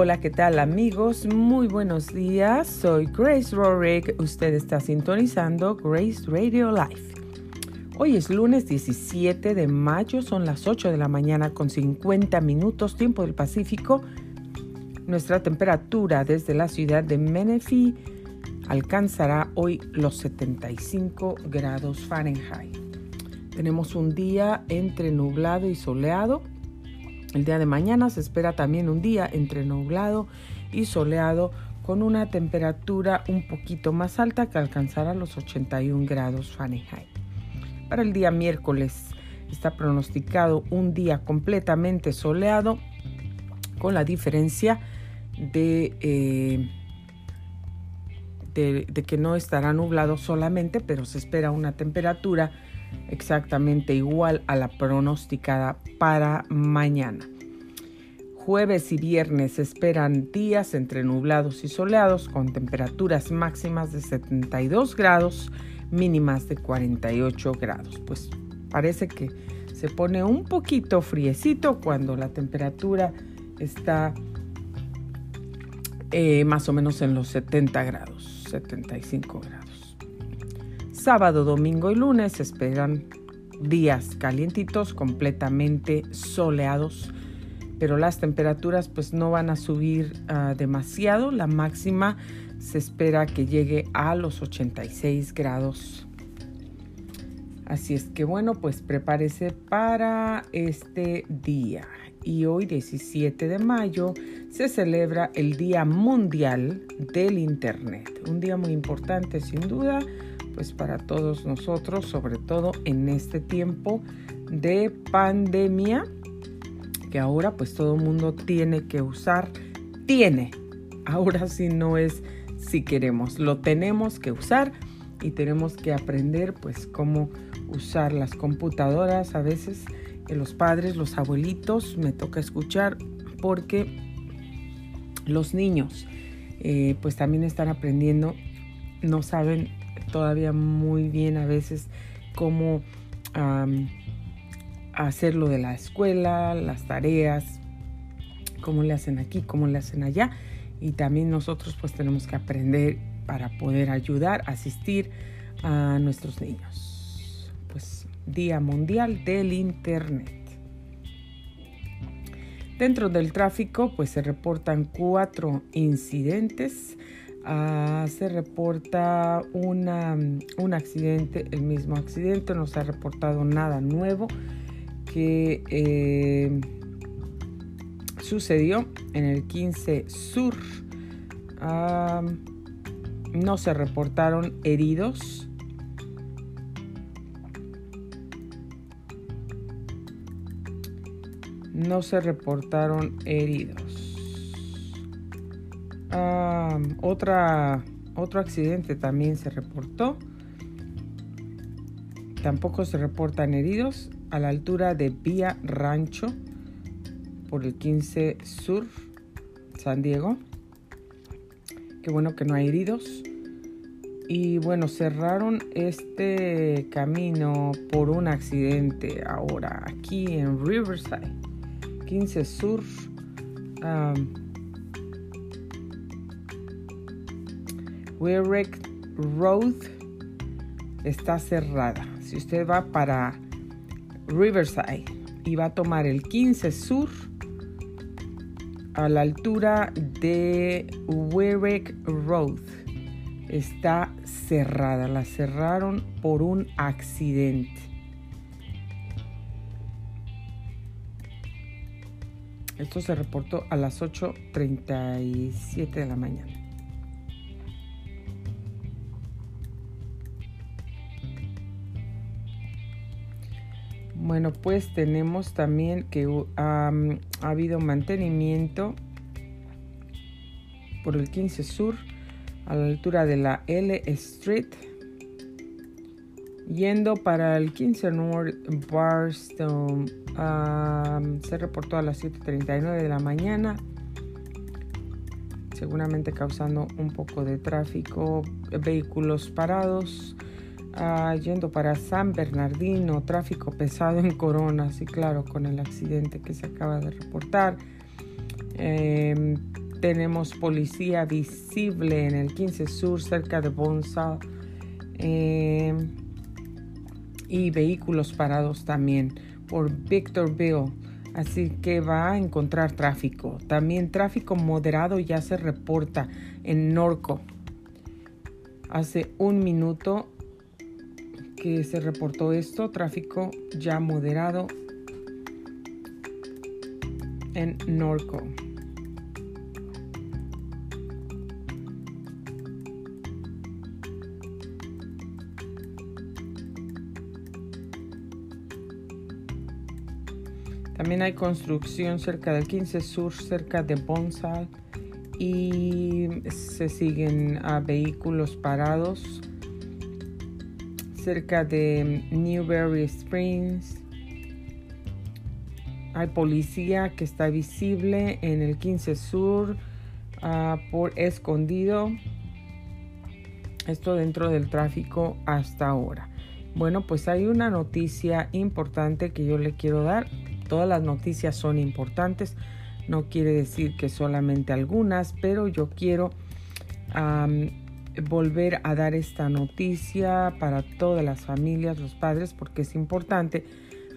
Hola, ¿qué tal amigos? Muy buenos días. Soy Grace Rorick. Usted está sintonizando Grace Radio Live. Hoy es lunes 17 de mayo, son las 8 de la mañana con 50 minutos tiempo del Pacífico. Nuestra temperatura desde la ciudad de Menifee alcanzará hoy los 75 grados Fahrenheit. Tenemos un día entre nublado y soleado el día de mañana se espera también un día entre nublado y soleado con una temperatura un poquito más alta que alcanzará los 81 grados Fahrenheit. Para el día miércoles está pronosticado un día completamente soleado con la diferencia de, eh, que no estará nublado solamente, pero se espera una temperatura exactamente igual a la pronosticada para mañana. Jueves y viernes esperan días entre nublados y soleados con temperaturas máximas de 72 grados, mínimas de 48 grados. Pues parece que se pone un poquito friecito cuando la temperatura está eh, más o menos en los 70 grados, 75 grados. Sábado, domingo y lunes se esperan días calientitos, completamente soleados, pero las temperaturas pues no van a subir ah, demasiado. La máxima se espera que llegue a los 86 grados. Así es que bueno, pues prepárese para este día. Y hoy 17 de mayo se celebra el Día Mundial del Internet. Un día muy importante sin duda pues para todos nosotros, sobre todo en este tiempo de pandemia, que ahora pues todo el mundo tiene que usar, tiene, ahora sí no es si queremos, lo tenemos que usar y tenemos que aprender pues cómo usar las computadoras. A veces los padres, los abuelitos, me toca escuchar porque los niños eh, pues también están aprendiendo, no saben todavía muy bien a veces cómo hacer lo de la escuela, las tareas, cómo le hacen aquí, cómo le hacen allá. Y también nosotros pues tenemos que aprender para poder ayudar, asistir a nuestros niños. Pues Día Mundial del Internet. Dentro del tráfico pues se reportan cuatro incidentes Ah, se reporta un accidente, el mismo accidente, no se ha reportado nada nuevo que eh, sucedió en el 15 Sur. Ah, no se reportaron heridos. No se reportaron heridos. Otra, otro accidente también se reportó. Tampoco se reportan heridos a la altura de Vía Rancho por el 15 Sur, San Diego. Qué bueno que no hay heridos. Y bueno, cerraron este camino por un accidente ahora aquí en Riverside, 15 Sur. Weirich Road está cerrada. Si usted va para Riverside y va a tomar el 15 Sur a la altura de Weirich Road, está cerrada. La cerraron por un accidente. Esto se reportó a las 8.37 de la mañana. Bueno, pues tenemos también que ha habido mantenimiento por el 15 Sur a la altura de la L Street. Yendo para el 15 North Barstone, se reportó a las 7.39 de la mañana, seguramente causando un poco de tráfico, vehículos parados Ah, yendo para San Bernardino, tráfico pesado en Corona, sí, claro, con el accidente que se acaba de reportar. Em, tenemos policía visible en el 15 Sur, cerca de Bonsal. Eh, y vehículos parados también por Victorville. Así que va a encontrar tráfico. También tráfico moderado ya se reporta en Norco. Hace un minuto que se reportó esto, tráfico ya moderado en Norco. También hay construcción cerca del 15 Sur, cerca de Bonsal. Y se siguen a vehículos parados cerca de Newberry Springs. Hay policía que está visible en el 15 Sur ah, por escondido. Esto dentro del tráfico hasta ahora. Bueno, pues hay una noticia importante que yo le quiero dar. Todas las noticias son importantes. No quiere decir que solamente algunas, pero yo quiero volver a dar esta noticia para todas las familias, los padres, porque es importante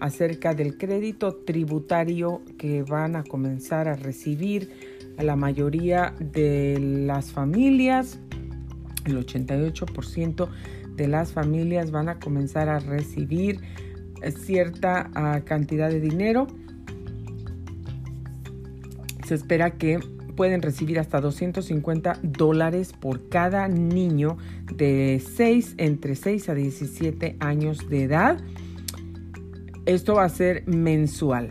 acerca del crédito tributario que van a comenzar a recibir la mayoría de las familias, el 88% de las familias van a comenzar a recibir cierta ah, cantidad de dinero. Se espera que pueden recibir hasta 250 dólares por cada niño de 6 entre 6 a 17 años de edad. Esto va a ser mensual.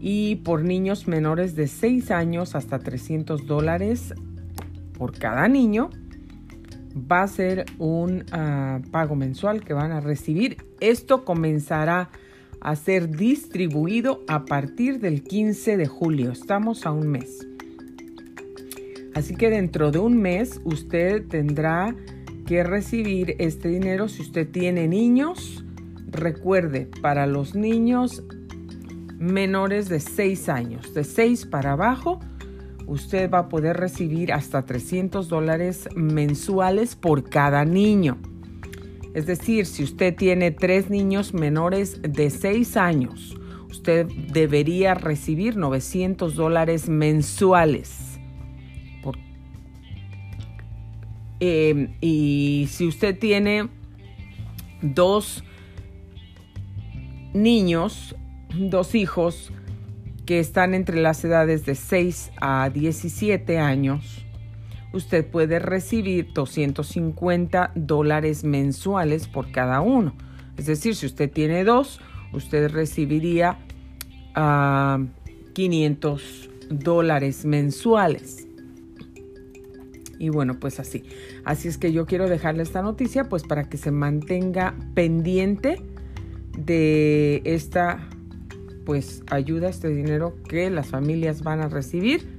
Y por niños menores de 6 años hasta 300 dólares por cada niño va a ser un ah, pago mensual que van a recibir. Esto comenzará a ser distribuido a partir del 15 de julio. Estamos a un mes. Así que dentro de un mes usted tendrá que recibir este dinero si usted tiene niños. Recuerde, para los niños menores de 6 años, de 6 para abajo, usted va a poder recibir hasta 300 dólares mensuales por cada niño. Es decir, si usted tiene tres niños menores de 6 años, usted debería recibir 900 dólares mensuales. Eh, y si usted tiene dos niños, dos hijos que están entre las edades de 6 a 17 años, usted puede recibir 250 dólares mensuales por cada uno. Es decir, si usted tiene dos, usted recibiría 500 ah, dólares mensuales. Y bueno, pues así. Así es que yo quiero dejarle esta noticia pues para que se mantenga pendiente de esta pues ayuda, este dinero que las familias van a recibir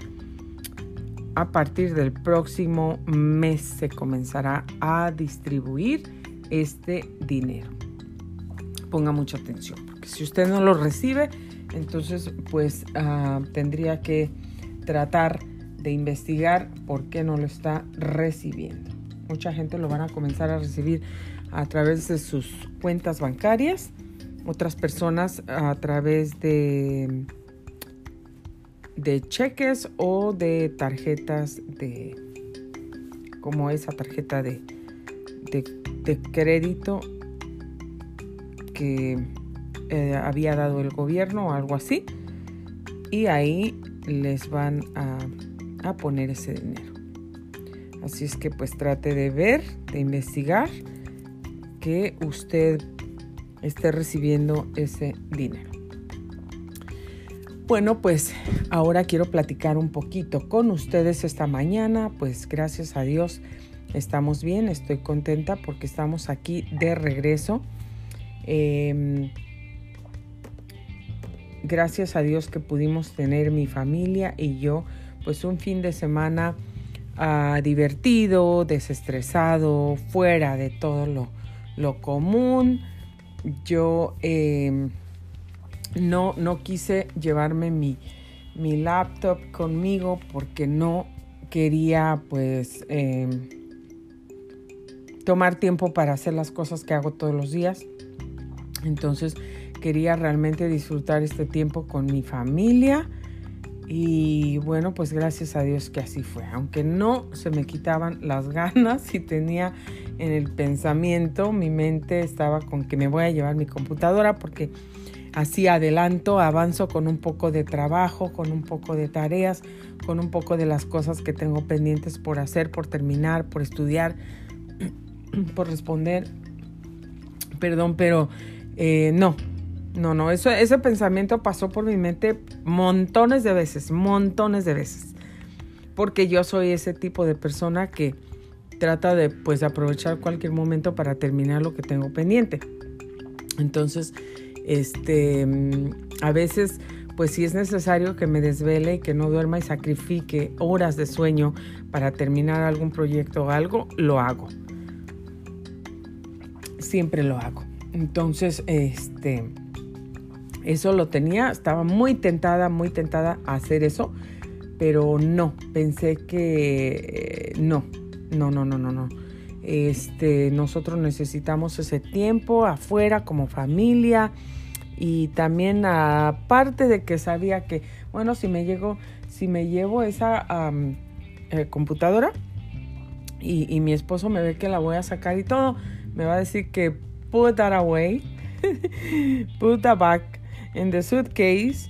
a partir del próximo mes se comenzará a distribuir este dinero. Ponga mucha atención, porque si usted no lo recibe, entonces pues ah, tendría que tratar de investigar por qué no lo está recibiendo. Mucha gente lo van a comenzar a recibir a través de sus cuentas bancarias, otras personas a través de de cheques o de tarjetas de como esa tarjeta de, de, crédito que eh, había dado el gobierno o algo así. Y ahí les van a, a poner ese dinero. Así es que pues trate de ver de investigar que usted esté recibiendo ese dinero bueno, pues ahora quiero platicar un poquito con ustedes esta mañana. Pues gracias a Dios estamos bien, estoy contenta porque estamos aquí de regreso. Em, gracias a Dios que pudimos tener mi familia y yo pues un fin de semana ah, divertido, desestresado, fuera de todo lo, lo común. Yo... Em, no, no quise llevarme mi, mi laptop conmigo porque no quería pues em, tomar tiempo para hacer las cosas que hago todos los días. Entonces quería realmente disfrutar este tiempo con mi familia y bueno, pues gracias a Dios que así fue. Aunque no se me quitaban las ganas y tenía en el pensamiento, mi mente estaba con que me voy a llevar mi computadora porque así adelanto, avanzo con un poco de trabajo, con un poco de tareas, con un poco de las cosas que tengo pendientes por hacer, por terminar, por estudiar, por responder. Perdón, pero eh, no, no, no, ese pensamiento pasó por mi mente montones de veces, montones de veces. Porque yo soy ese tipo de persona que trata de pues aprovechar cualquier momento para terminar lo que tengo pendiente. Entonces, este, a veces pues si es necesario que me desvele, que no duerma y sacrifique horas de sueño para terminar algún proyecto o algo, lo hago. Siempre lo hago. Entonces, este, eso lo tenía, estaba muy tentada, muy tentada a hacer eso, pero no, pensé que eh, no, no, no, no, no, no. Este, nosotros necesitamos ese tiempo afuera como familia y también aparte de que sabía que, bueno, si me llego, si me llevo esa eh, computadora y, y mi esposo me ve que la voy a sacar y todo, me va a decir que put that away, put that back in the suitcase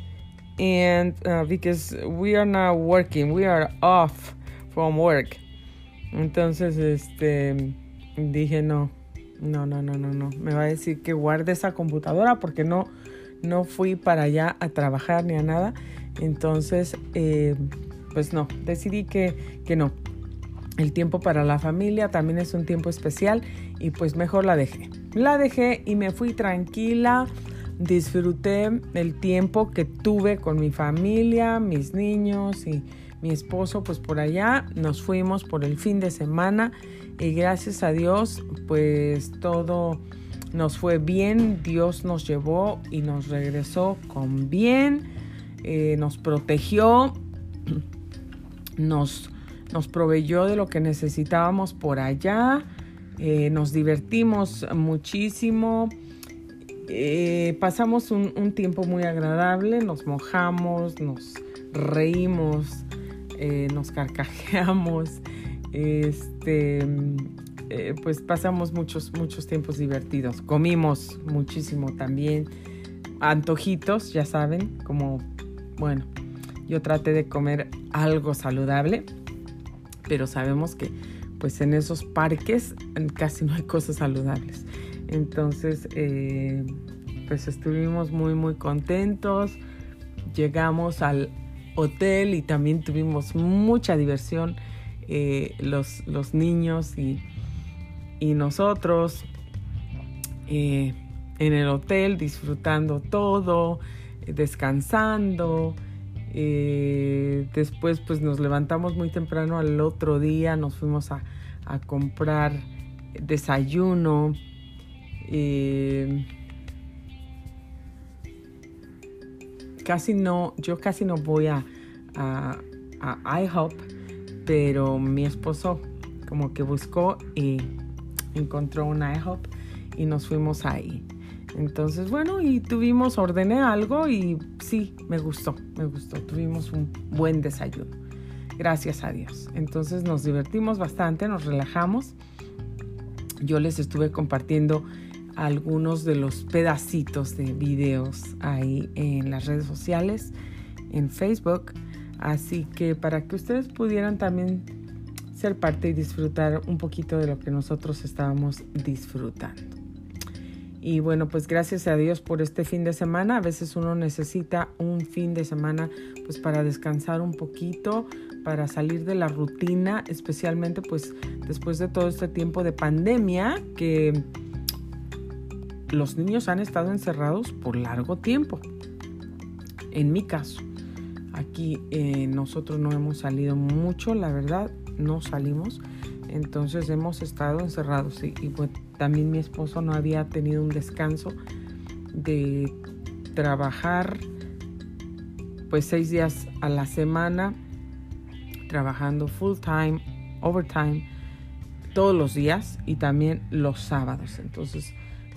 and uh, because we are not working we are off from work entonces este dije no no no no no no. Me va a decir que guarde esa computadora porque no no fui para allá a trabajar ni a nada. Entonces eh, pues no decidí que, que no. El tiempo para la familia también es un tiempo especial y pues mejor la dejé. La dejé y me fui tranquila disfruté el tiempo que tuve con mi familia, mis niños y mi esposo, pues por allá. Nos fuimos por el fin de semana y gracias a Dios, pues todo nos fue bien, Dios nos llevó y nos regresó con bien, eh, nos protegió, nos, nos proveyó de lo que necesitábamos por allá, eh, nos divertimos muchísimo. Eh, pasamos un, tiempo muy agradable, nos mojamos, nos reímos, eh, nos carcajeamos, este, eh, pues pasamos muchos, muchos tiempos divertidos. Comimos muchísimo también, antojitos, ya saben, como, bueno, yo traté de comer algo saludable, pero sabemos que pues en esos parques casi no hay cosas saludables. Entonces, eh, pues estuvimos muy, muy contentos. Llegamos al hotel y también tuvimos mucha diversión eh, los, los, niños y, nosotros eh, en el hotel disfrutando todo, descansando. después pues nos levantamos muy temprano al otro día, nos fuimos a, a comprar desayuno eh, casi no, yo casi no voy a, a, IHOP, pero mi esposo como que buscó y encontró un IHOP y nos fuimos ahí. Entonces, bueno, y tuvimos, ordené algo y sí, me gustó, me gustó. Tuvimos un buen desayuno. Gracias a Dios. Entonces nos divertimos bastante, nos relajamos. Yo les estuve compartiendo algunos de los pedacitos de videos ahí en las redes sociales, en Facebook. Así que para que ustedes pudieran también ser parte y disfrutar un poquito de lo que nosotros estábamos disfrutando. Y bueno, pues gracias a Dios por este fin de semana. A veces uno necesita un fin de semana pues para descansar un poquito, para salir de la rutina, especialmente pues después de todo este tiempo de pandemia que los niños han estado encerrados por largo tiempo. En mi caso, aquí eh, nosotros no hemos salido mucho, la verdad, no salimos. Entonces hemos estado encerrados y, pues, también mi esposo no había tenido un descanso de trabajar pues seis días a la semana trabajando full time, overtime, todos los días y también los sábados. Entonces,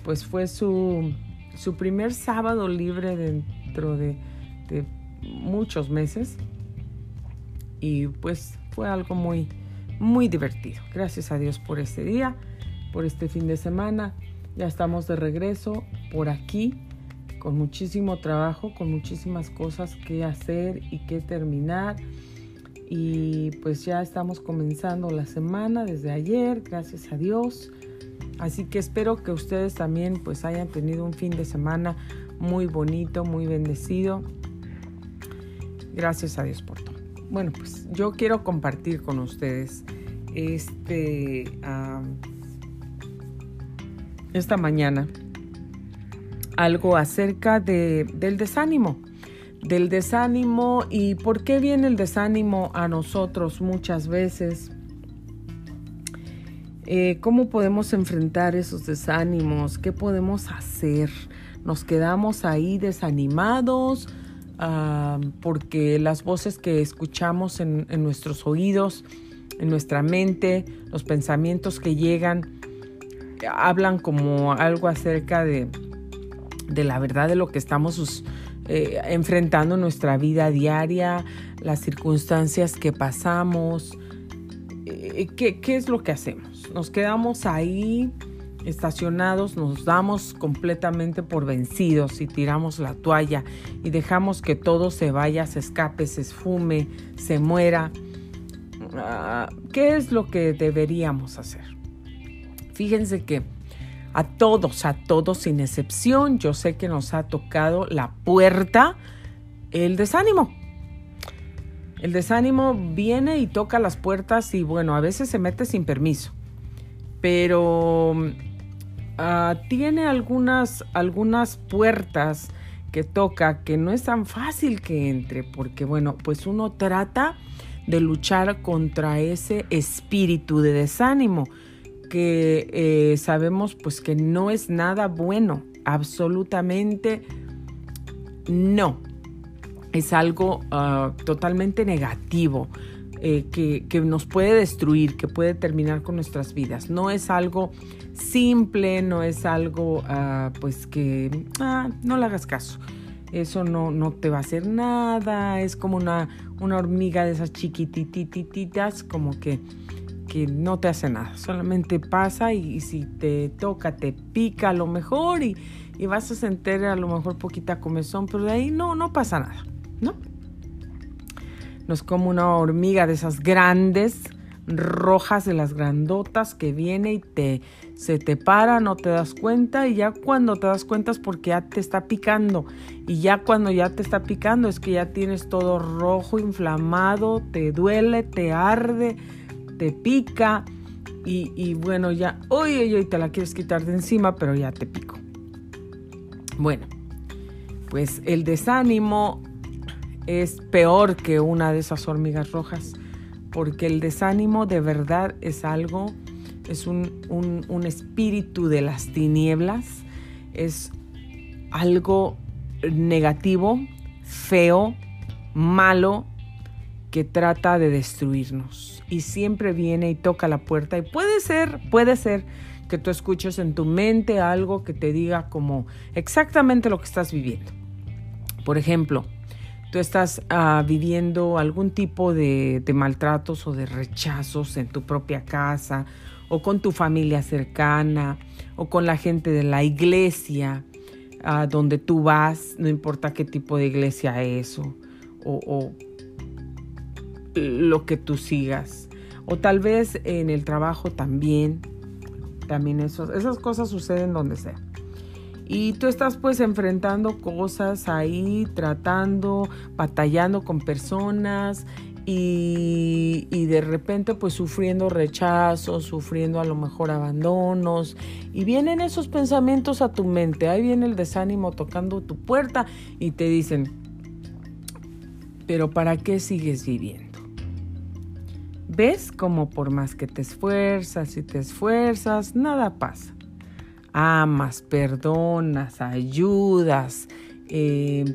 pues fue su, su primer sábado libre dentro de, muchos meses y pues fue algo muy, muy divertido. Gracias a Dios por este día, por este fin de semana. Ya estamos de regreso por aquí con muchísimo trabajo, con muchísimas cosas que hacer y que terminar. Y pues ya estamos comenzando la semana desde ayer, gracias a Dios. Así que espero que ustedes también pues hayan tenido un fin de semana muy bonito, muy bendecido. Gracias a Dios por todo. Bueno, pues yo quiero compartir con ustedes este esta mañana algo acerca de, del desánimo, del desánimo y por qué viene el desánimo a nosotros muchas veces. Eh, ¿Cómo podemos enfrentar esos desánimos? ¿Qué podemos hacer? ¿Nos quedamos ahí desanimados? Ah, porque las voces que escuchamos en, nuestros oídos, en nuestra mente, los pensamientos que llegan, hablan como algo acerca de, de la verdad de lo que estamos eh, enfrentando en nuestra vida diaria, las circunstancias que pasamos. Eh, ¿qué, ¿Qué es lo que hacemos? Nos quedamos ahí estacionados, nos damos completamente por vencidos y tiramos la toalla y dejamos que todo se vaya, se escape, se esfume, se muera. Ah, ¿Qué es lo que deberíamos hacer? Fíjense que a todos, a todos sin excepción, yo sé que nos ha tocado la puerta el desánimo. El desánimo viene y toca las puertas y bueno, a veces se mete sin permiso, pero uh, tiene algunas, algunas puertas que toca que no es tan fácil que entre, porque bueno, pues uno trata de luchar contra ese espíritu de desánimo que eh, sabemos pues que no es nada bueno, absolutamente no. Es algo ah, totalmente negativo eh, que, nos puede destruir, que puede terminar con nuestras vidas. No es algo simple, no es algo ah, pues que ah, no le hagas caso. Eso no, no te va a hacer nada, es como una, una hormiga de esas chiquitititas, como que que no te hace nada, solamente pasa y, si te toca, te pica a lo mejor y, vas a sentir a lo mejor poquita comezón, pero de ahí no, no pasa nada, ¿no? No es como una hormiga de esas grandes, rojas, de las grandotas que viene y te, se te para, no te das cuenta y ya cuando te das cuenta es porque ya te está picando y ya cuando ya te está picando es que ya tienes todo rojo, inflamado, te duele, te arde, te pica y, bueno, ya, hoy hoy te la quieres quitar de encima, pero ya te pico. Bueno, pues el desánimo es peor que una de esas hormigas rojas, porque el desánimo de verdad es algo, es un, un espíritu de las tinieblas, es algo negativo, feo, malo, que trata de destruirnos y siempre viene y toca la puerta y puede ser, puede ser que tú escuches en tu mente algo que te diga como exactamente lo que estás viviendo. Por ejemplo, tú estás ah, viviendo algún tipo de, maltratos o de rechazos en tu propia casa o con tu familia cercana o con la gente de la iglesia a donde tú vas, no importa qué tipo de iglesia es o, o lo que tú sigas. O tal vez en el trabajo también. También esas cosas suceden donde sea. Y tú estás pues enfrentando cosas ahí, tratando, batallando con personas y, y, de repente pues sufriendo rechazos, sufriendo a lo mejor abandonos y vienen esos pensamientos a tu mente, ahí viene el desánimo tocando tu puerta y te dicen, pero ¿para qué sigues viviendo? ¿Ves como por más que te esfuerzas y te esfuerzas, nada pasa? Amas, perdonas, ayudas, eh,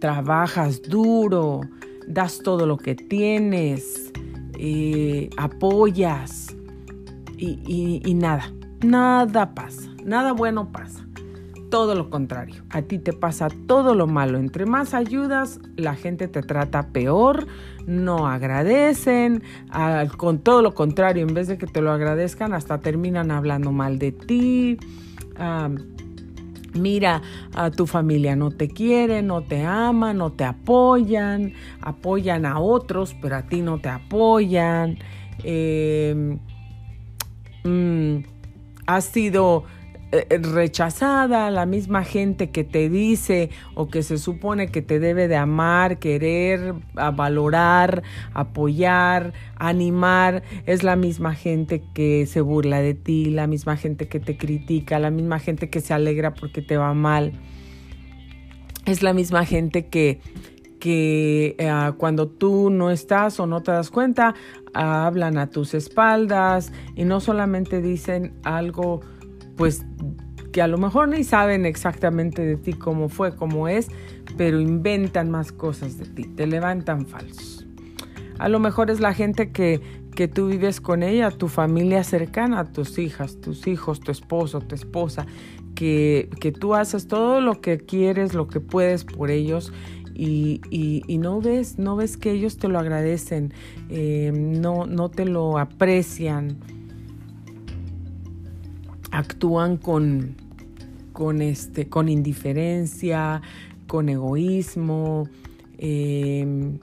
trabajas duro, das todo lo que tienes, eh, apoyas y nada, nada pasa, nada bueno pasa todo lo contrario. A ti te pasa todo lo malo. Entre más ayudas, la gente te trata peor, no agradecen, con todo lo contrario, en vez de que te lo agradezcan, hasta terminan hablando mal de ti. mira, a tu familia no te quiere, no te ama, no te apoyan, apoyan a otros, pero a ti no te apoyan. Em, mm, has sido eh, eh, rechazada, la misma gente que te dice o que se supone que te debe de amar, querer, valorar, apoyar, animar, es la misma gente que se burla de ti, la misma gente que te critica, la misma gente que se alegra porque te va mal. Es la misma gente que, que eh, cuando tú no estás o no te das cuenta, hablan a tus espaldas y no solamente dicen algo pues que a lo mejor ni saben exactamente de ti cómo fue, cómo es, pero inventan más cosas de ti, te levantan falsos. A lo mejor es la gente que, que tú vives con ella, tu familia cercana, tus hijas, tus hijos, tu esposo, tu esposa, que, que tú haces todo lo que quieres, lo que puedes por ellos y, y, no ves, no ves que ellos te lo agradecen, eh, no, no te lo aprecian actúan con, con, este, con indiferencia, con egoísmo, em,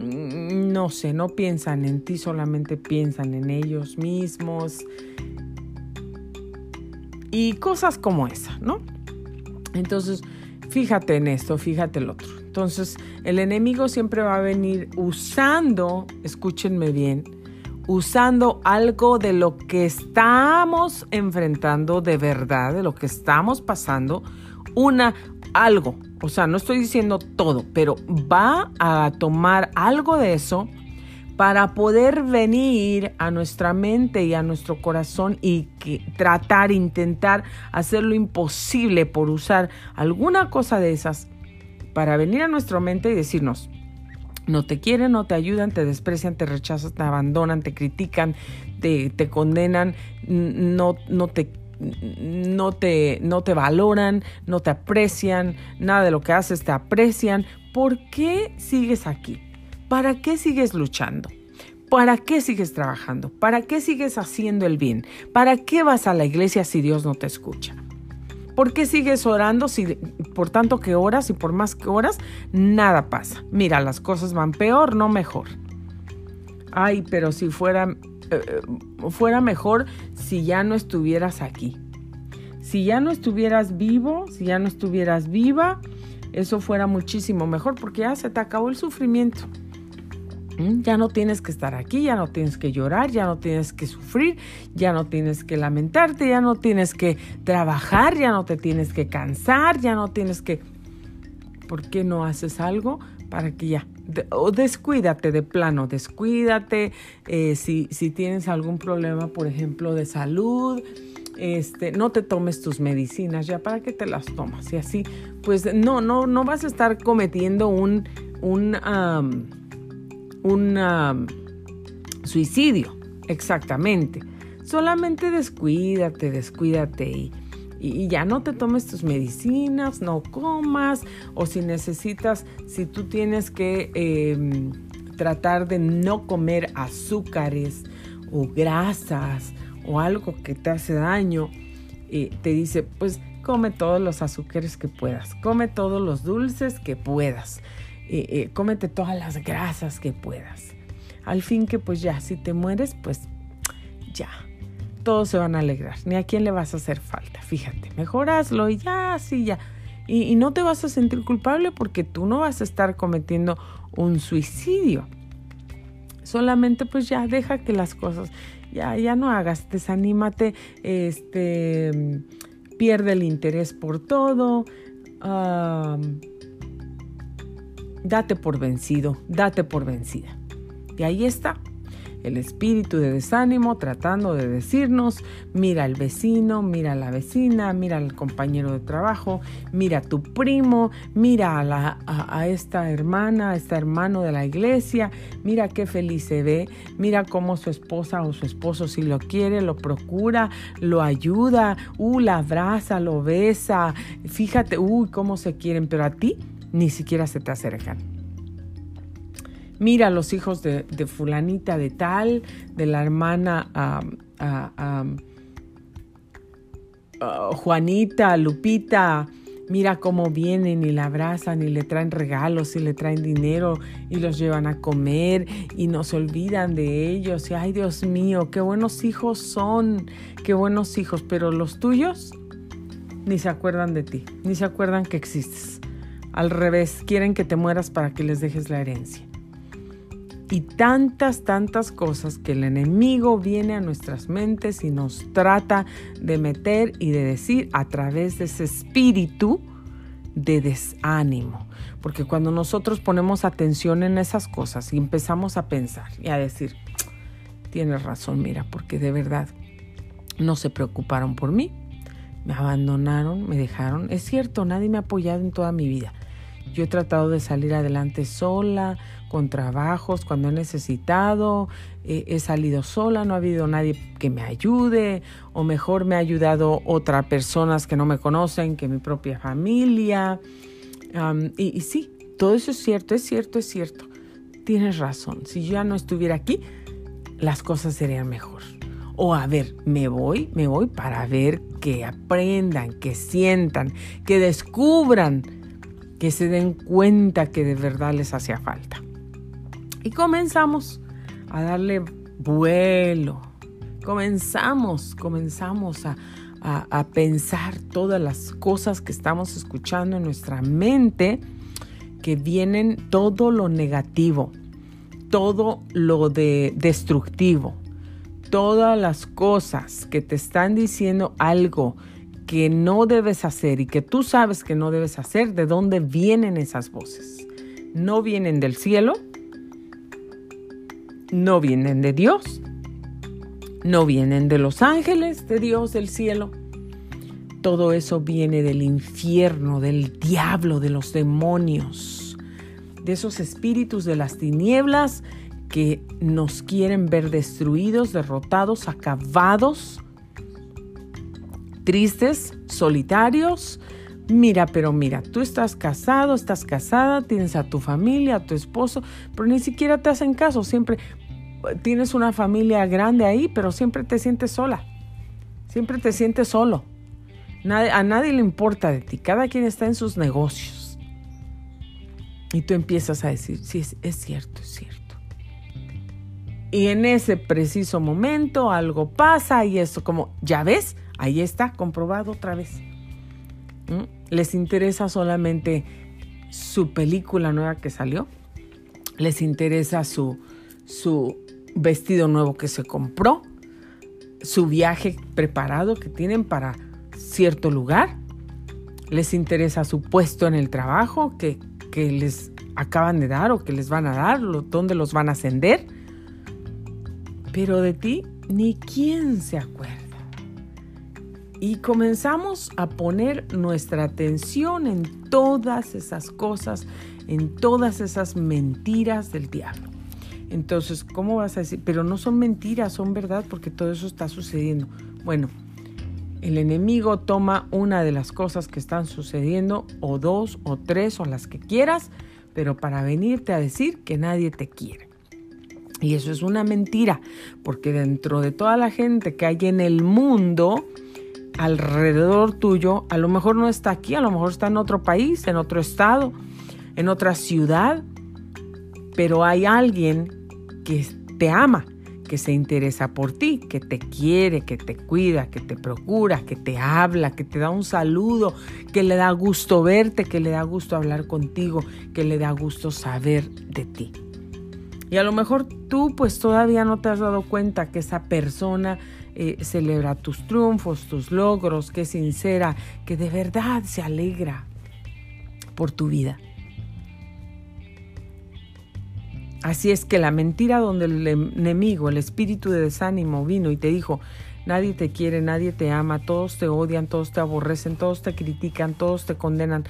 no sé, no piensan en ti, solamente piensan en ellos mismos. Y cosas como esa, ¿no? Entonces, fíjate en esto, fíjate el otro. Entonces, el enemigo siempre va a venir usando, escúchenme bien, usando algo de lo que estamos enfrentando de verdad, de lo que estamos pasando, una algo, o sea, no estoy diciendo todo, pero va a tomar algo de eso para poder venir a nuestra mente y a nuestro corazón y tratar, intentar hacer lo imposible por usar alguna cosa de esas para venir a nuestra mente y decirnos, no te quieren, no te ayudan, te desprecian, te rechazan, te abandonan, te critican, te, te condenan, no, no te no te, no te valoran, no te aprecian, nada de lo que haces te aprecian. ¿Por qué sigues aquí? ¿Para qué sigues luchando? ¿Para qué sigues trabajando? ¿Para qué sigues haciendo el bien? ¿Para qué vas a la iglesia si Dios no te escucha? ¿Por qué sigues orando si por tanto que oras y por más que horas nada pasa? Mira, las cosas van peor, no mejor. Ay, pero si fuera, eh, fuera mejor si ya no estuvieras aquí. Si ya no estuvieras vivo, si ya no estuvieras viva, eso fuera muchísimo mejor porque ya se te acabó el sufrimiento. Ya no tienes que estar aquí, ya no tienes que llorar, ya no tienes que sufrir, ya no tienes que lamentarte, ya no tienes que trabajar, ya no te tienes que cansar, ya no tienes que... ¿Por qué no haces algo para que ya... o descuídate de plano, descuídate eh, si, si tienes algún problema, por ejemplo, de salud, este, no te tomes tus medicinas, ya para qué te las tomas. Y así, pues no, no, no vas a estar cometiendo un, un un um, suicidio, exactamente. Solamente descuídate, descuídate y, y, ya no te tomes tus medicinas, no comas o si necesitas, si tú tienes que em, tratar de no comer azúcares o grasas o algo que te hace daño, eh, te dice, pues come todos los azúcares que puedas, come todos los dulces que puedas. Eh, cómete todas las grasas que puedas. Al fin que pues ya, si te mueres, pues ya, todos se van a alegrar, ni a quién le vas a hacer falta, fíjate, mejor hazlo y ya, sí, ya. Y, no te vas a sentir culpable porque tú no vas a estar cometiendo un suicidio. Solamente pues ya deja que las cosas, ya, ya no hagas, desanímate, este, pierde el interés por todo date por vencido, date por vencida. Y ahí está. el espíritu de desánimo tratando de decirnos, mira al vecino, mira a la vecina, mira al compañero de trabajo, mira a tu primo, mira a, la, esta hermana, a este hermano de la iglesia, mira qué feliz se ve, mira cómo su esposa o su esposo si lo quiere, lo procura, lo ayuda, uh, la abraza, lo besa, fíjate, uy, cómo se quieren, pero a ti ni siquiera se te acercan mira los hijos de, fulanita de tal, de la hermana Juanita, Lupita, mira cómo vienen y la abrazan y le traen regalos y le traen dinero y los llevan a comer y no se olvidan de ellos. Y ay Dios mío, qué buenos hijos son, qué buenos hijos, pero los tuyos ni se acuerdan de ti, ni se acuerdan que existes. Al revés, quieren que te mueras para que les dejes la herencia y tantas, tantas cosas que el enemigo viene a nuestras mentes y nos trata de meter y de decir a través de ese espíritu de desánimo. Porque cuando nosotros ponemos atención en esas cosas y empezamos a pensar y a decir, tienes razón, mira, porque de verdad no se preocuparon por mí, me abandonaron, me dejaron. Es cierto, nadie me ha apoyado en toda mi vida. Yo he tratado de salir adelante sola, con trabajos, cuando he necesitado, he salido sola, no ha habido nadie que me ayude, o mejor me ha ayudado otras personas que no me conocen, que mi propia familia. y, y sí, todo eso es cierto, es cierto, es cierto. Tienes razón, si yo ya no estuviera aquí, las cosas serían mejor. O a ver, me voy, me voy para ver que aprendan, que sientan, que descubran que se den cuenta que de verdad les hacía falta. Y comenzamos a darle vuelo, comenzamos, comenzamos a, a, pensar todas las cosas que estamos escuchando en nuestra mente, que vienen todo lo negativo, todo lo de destructivo, todas las cosas que te están diciendo algo que no debes hacer y que tú sabes que no debes hacer, ¿de dónde vienen esas voces? No vienen del cielo, no vienen de Dios, no vienen de los ángeles de Dios del cielo. Todo eso viene del infierno, del diablo, de los demonios, de esos espíritus de las tinieblas que nos quieren ver destruidos, derrotados, acabados tristes, solitarios. Mira, pero mira, tú estás casado, estás casada, tienes a tu familia, a tu esposo, pero ni siquiera te hacen caso, siempre tienes una familia grande ahí, pero siempre te sientes sola, siempre te sientes solo. a nadie le importa de ti, cada quien está en sus negocios. Y tú empiezas a decir, sí, es, es cierto, es cierto. Y en ese preciso momento algo pasa y esto como, ya ves, Ahí está, comprobado otra vez. ¿Mm? ¿Les interesa solamente su película nueva que salió? ¿Les interesa su, su vestido nuevo que se compró? ¿Su viaje preparado que tienen para cierto lugar? ¿Les interesa su puesto en el trabajo que, que les acaban de dar o que les van a dar? ¿Dónde los van a ascender? Pero de ti ni quién se acuerda y comenzamos a poner nuestra atención en todas esas cosas, en todas esas mentiras del diablo. Entonces, ¿cómo vas a decir? Pero no son mentiras, son verdad porque todo eso está sucediendo. Bueno, el enemigo toma una de las cosas que están sucediendo, o dos, o tres, o las que quieras, pero para venirte a decir que nadie te quiere. Y eso es una mentira, porque dentro de toda la gente que hay en el mundo, alrededor tuyo, a lo mejor no está aquí, a lo mejor está en otro país, en otro estado, en otra ciudad, pero hay alguien que te ama, que se interesa por ti, que te quiere, que te cuida, que te procura, que te habla, que te da un saludo, que le da gusto verte, que le da gusto hablar contigo, que le da gusto saber de ti. Y a lo mejor tú pues todavía no te has dado cuenta que esa persona eh, celebra tus triunfos, tus logros, que es sincera, que de verdad se alegra por tu vida. Así es que la mentira donde el enemigo, el espíritu de desánimo vino y te dijo, nadie te quiere, nadie te ama, todos te odian, todos te aborrecen, todos te critican, todos te condenan,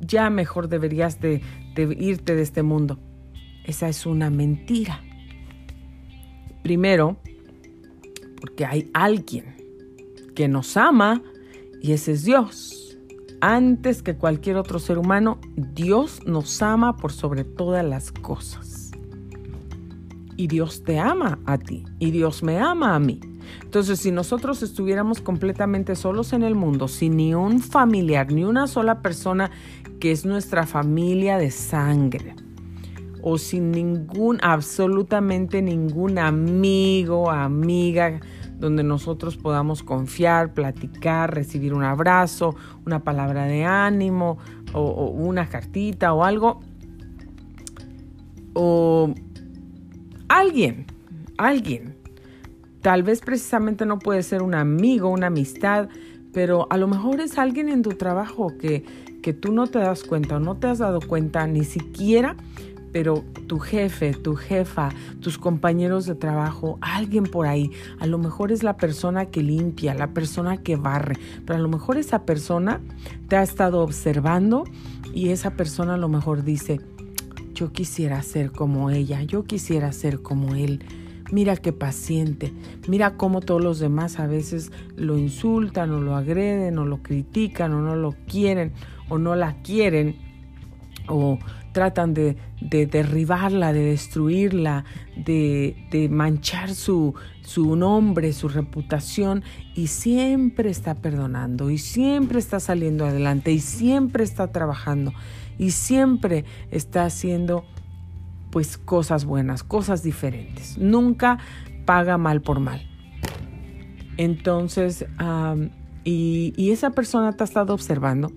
ya mejor deberías de, irte de este mundo. Esa es una mentira. Primero, porque hay alguien que nos ama y ese es Dios. Antes que cualquier otro ser humano, Dios nos ama por sobre todas las cosas y Dios te ama a ti y Dios me ama a mí. Entonces, si nosotros estuviéramos completamente solos en el mundo, sin ni un familiar, ni una sola persona que es nuestra familia de sangre, o sin ningún, absolutamente ningún amigo, amiga, donde nosotros podamos confiar, platicar, recibir un abrazo, una palabra de ánimo, o, una cartita o algo, o alguien, alguien. Tal vez precisamente no puede ser un amigo, una amistad, pero a lo mejor es alguien en tu trabajo que, que tú no te das cuenta o no te has dado cuenta ni siquiera, pero tu jefe, tu jefa, tus compañeros de trabajo, alguien por ahí, a lo mejor es la persona que limpia, la persona que barre, pero a lo mejor esa persona te ha estado observando y esa persona a lo mejor dice, yo quisiera ser como ella, yo quisiera ser como él. Mira qué paciente, mira cómo todos los demás a veces lo insultan o lo agreden o lo critican o no lo quieren o no la quieren o tratan de, derribarla, de destruirla, de, de manchar su, su nombre, su reputación y siempre está perdonando y siempre está saliendo adelante y siempre está trabajando y siempre está haciendo pues cosas buenas, cosas diferentes. Nunca paga mal por mal. Entonces, y, esa persona te ha estado observando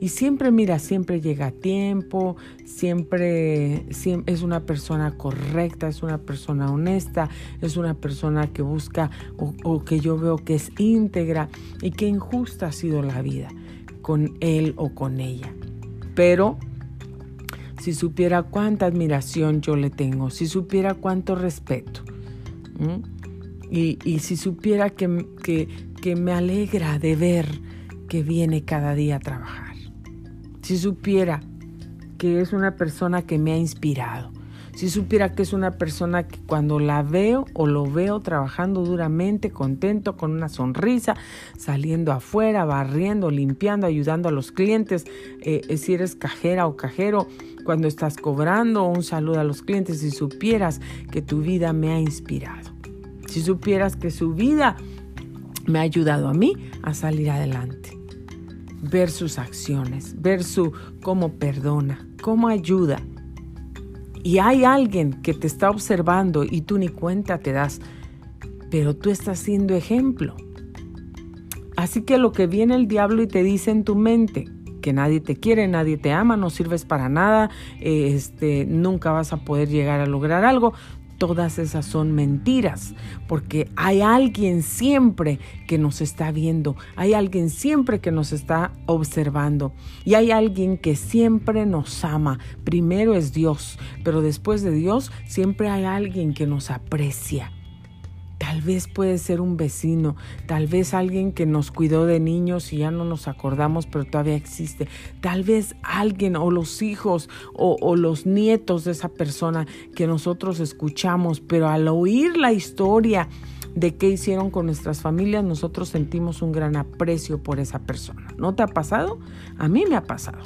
y siempre, mira, siempre llega a tiempo, siempre, es una persona correcta, es una persona honesta, es una persona que busca o, que yo veo que es íntegra y que injusta ha sido la vida con él o con ella. Pero si supiera cuánta admiración yo le tengo, si supiera cuánto respeto, y, si supiera que, que me alegra de ver que viene cada día a trabajar, si supiera que es una persona que me ha inspirado, si supiera que es una persona que cuando la veo o lo veo trabajando duramente, contento, con una sonrisa, saliendo afuera, barriendo, limpiando, ayudando a los clientes, eh, eh, si eres cajera o cajero, cuando estás cobrando, un saludo a los clientes, si supieras que tu vida me ha inspirado, si supieras que su vida me ha ayudado a mí a salir adelante ver sus acciones, ver su cómo perdona, cómo ayuda, y hay alguien que te está observando y tú ni cuenta te das, pero tú estás siendo ejemplo. Así que lo que viene el diablo y te dice en tu mente, que nadie te quiere, nadie te ama, no sirves para nada, este, nunca vas a poder llegar a lograr algo, todas esas son mentiras, porque hay alguien siempre que nos está viendo, hay alguien siempre que nos está observando y hay alguien que siempre nos ama. Primero es Dios, pero después de Dios siempre hay alguien que nos aprecia. Tal vez puede ser un vecino, tal vez alguien que nos cuidó de niños y ya no nos acordamos, pero todavía existe. Tal vez alguien o los hijos o, los nietos de esa persona que nosotros escuchamos, pero al oír la historia de qué hicieron con nuestras familias, nosotros sentimos un gran aprecio por esa persona. ¿No te ha pasado? A mí me ha pasado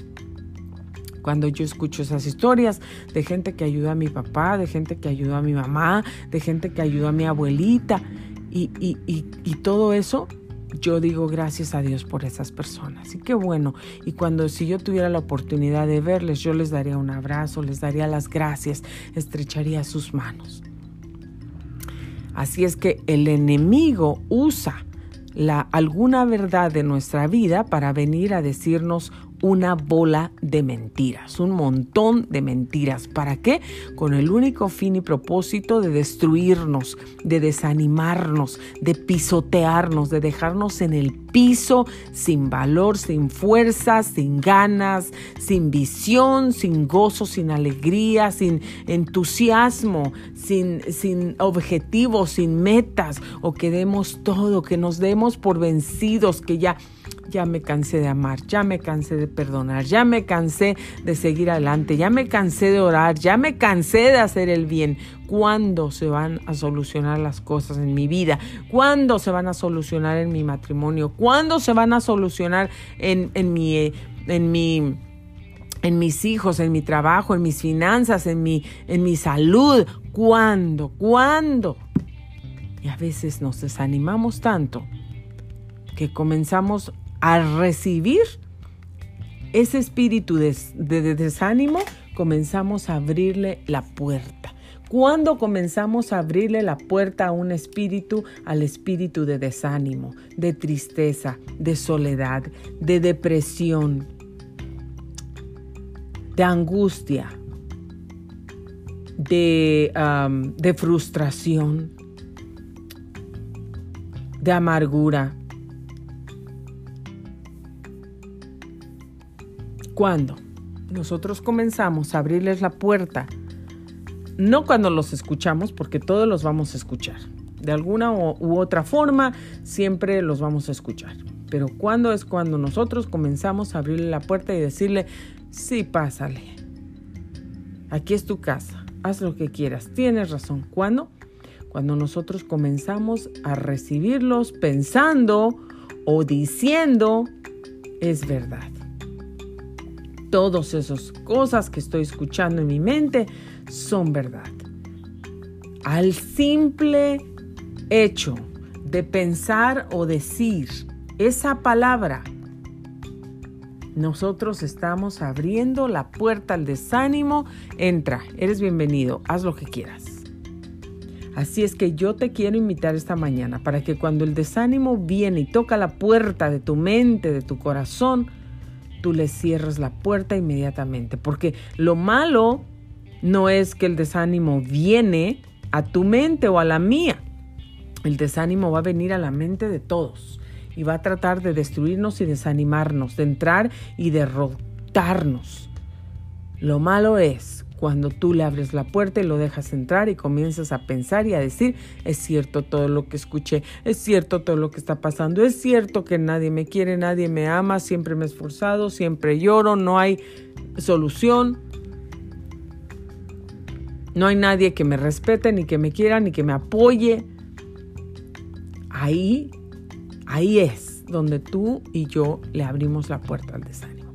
cuando yo escucho esas historias de gente que ayudó a mi papá, de gente que ayudó a mi mamá, de gente que ayudó a mi abuelita y, y, todo eso, yo digo gracias a Dios por esas personas. Y qué bueno. Y cuando si yo tuviera la oportunidad de verles, yo les daría un abrazo, les daría las gracias, estrecharía sus manos. Así es que el enemigo usa la, alguna verdad de nuestra vida para venir a decirnos una bola de mentiras, un montón de mentiras. ¿Para qué? Con el único fin y propósito de destruirnos, de desanimarnos, de pisotearnos, de dejarnos en el piso, sin valor, sin fuerza, sin ganas, sin visión, sin gozo, sin alegría, sin entusiasmo, sin, sin objetivos, sin metas, o que demos todo, que nos demos por vencidos, que ya ya me cansé de amar, ya me cansé de perdonar, ya me cansé de seguir adelante, ya me cansé de orar, ya me cansé de hacer el bien. ¿Cuándo se van a solucionar las cosas en mi vida? ¿Cuándo se van a solucionar en mi matrimonio? ¿Cuándo se van a solucionar en, en mi... En mi en mis hijos, en mi trabajo, en mis finanzas, en mi, en mi salud. ¿Cuándo? ¿Cuándo? Y a veces nos desanimamos tanto que comenzamos a recibir ese espíritu de, desánimo, comenzamos a abrirle la puerta. Cuando comenzamos a abrirle la puerta a un espíritu, al espíritu de desánimo, de tristeza, de soledad, de depresión, de angustia, de, de frustración, de amargura, Cuando nosotros comenzamos a abrirles la puerta, no cuando los escuchamos, porque todos los vamos a escuchar. De alguna u otra forma, siempre los vamos a escuchar. Pero cuando es cuando nosotros comenzamos a abrirle la puerta y decirle, sí, pásale. Aquí es tu casa, haz lo que quieras, tienes razón. ¿Cuándo? Cuando nosotros comenzamos a recibirlos pensando o diciendo, es verdad todas esas cosas que estoy escuchando en mi mente son verdad. Al simple hecho de pensar o decir esa palabra, nosotros estamos abriendo la puerta al desánimo. Entra, eres bienvenido, haz lo que quieras. Así es que yo te quiero invitar esta mañana para que cuando el desánimo viene y toca la puerta de tu mente, de tu corazón, tú le cierras la puerta inmediatamente. Porque lo malo no es que el desánimo viene a tu mente o a la mía. El desánimo va a venir a la mente de todos y va a tratar de destruirnos y desanimarnos, de entrar y derrotarnos. Lo malo es cuando tú le abres la puerta y lo dejas entrar y comienzas a pensar y a decir, es cierto todo lo que escuché, es cierto todo lo que está pasando, es cierto que nadie me quiere, nadie me ama, siempre me he esforzado, siempre lloro, no hay solución. No hay nadie que me respete, ni que me quiera, ni que me apoye. Ahí, ahí es donde tú y yo le abrimos la puerta al desánimo.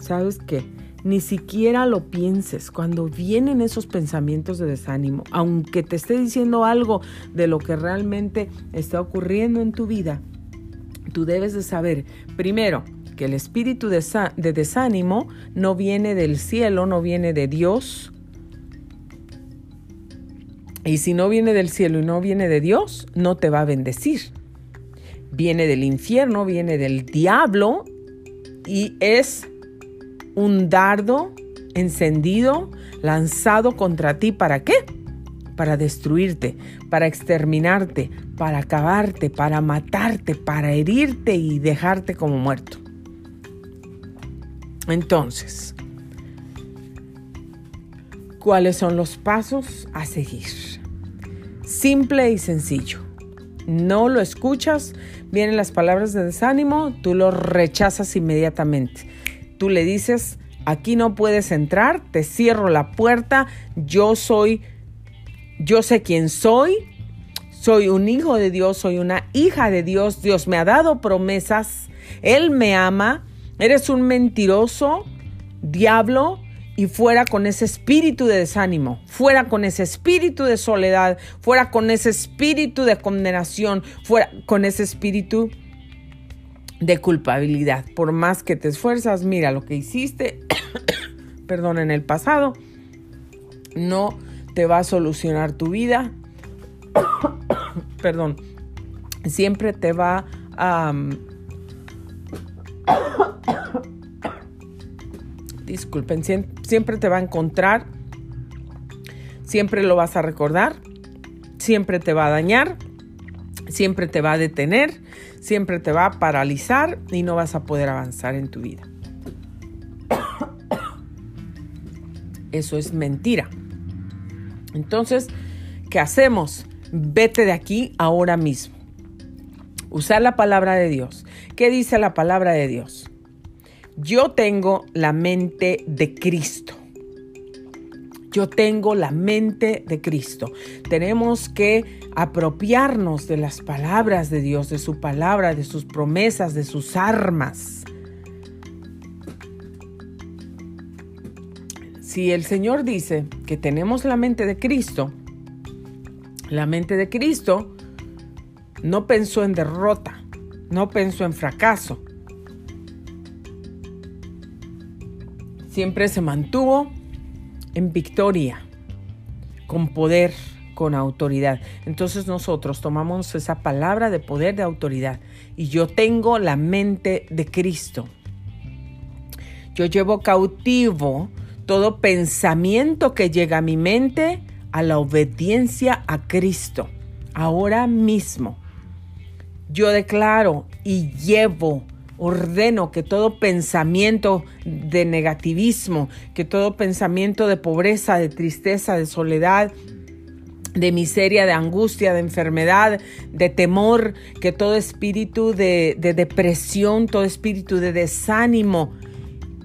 ¿Sabes qué? ni siquiera lo pienses. Cuando vienen esos pensamientos de desánimo, aunque te esté diciendo algo de lo que realmente está ocurriendo en tu vida, tú debes de saber, primero, que el espíritu de, desánimo no viene del cielo, no viene de Dios. Y si no viene del cielo y no viene de Dios, no te va a bendecir. Viene del infierno, viene del diablo y es un dardo encendido lanzado contra ti. ¿Para qué? Para destruirte, para exterminarte, para acabarte, para matarte, para herirte y dejarte como muerto. Entonces, ¿cuáles son los pasos a seguir? Simple y sencillo. No lo escuchas, vienen las palabras de desánimo, tú lo rechazas inmediatamente Tú le dices, aquí no puedes entrar, te cierro la puerta, yo soy, yo sé quién soy, soy un hijo de Dios, soy una hija de Dios, Dios me ha dado promesas, Él me ama, eres un mentiroso, diablo, y fuera con ese espíritu de desánimo, fuera con ese espíritu de soledad, fuera con ese espíritu de condenación, fuera con ese espíritu de culpabilidad. Por más que te esfuerzas, mira lo que hiciste, perdón, en el pasado, no te va a solucionar tu vida. perdón, siempre te va a... disculpen, siempre te va a encontrar, siempre lo vas a recordar, siempre te va a dañar, siempre te va a detener, siempre te va a paralizar y no vas a poder avanzar en tu vida. Eso es mentira. Entonces, ¿qué hacemos? Vete de aquí ahora mismo. Usar la palabra de Dios. ¿Qué dice la palabra de Dios? Yo tengo la mente de Cristo. Yo tengo la mente de Cristo. Tenemos que apropiarnos de las palabras de Dios, de su palabra, de sus promesas, de sus armas. Si el Señor dice que tenemos la mente de Cristo, la mente de Cristo no pensó en derrota, no pensó en fracaso. Siempre se mantuvo en victoria, con poder, con autoridad. Entonces nosotros tomamos esa palabra de poder, de autoridad. Y yo tengo la mente de Cristo. Yo llevo cautivo todo pensamiento que llega a mi mente a la obediencia a Cristo. Ahora mismo. Yo declaro y llevo ordeno que todo pensamiento de negativismo, que todo pensamiento de pobreza, de tristeza, de soledad, de miseria, de angustia, de enfermedad, de temor, que todo espíritu de, depresión, todo espíritu de desánimo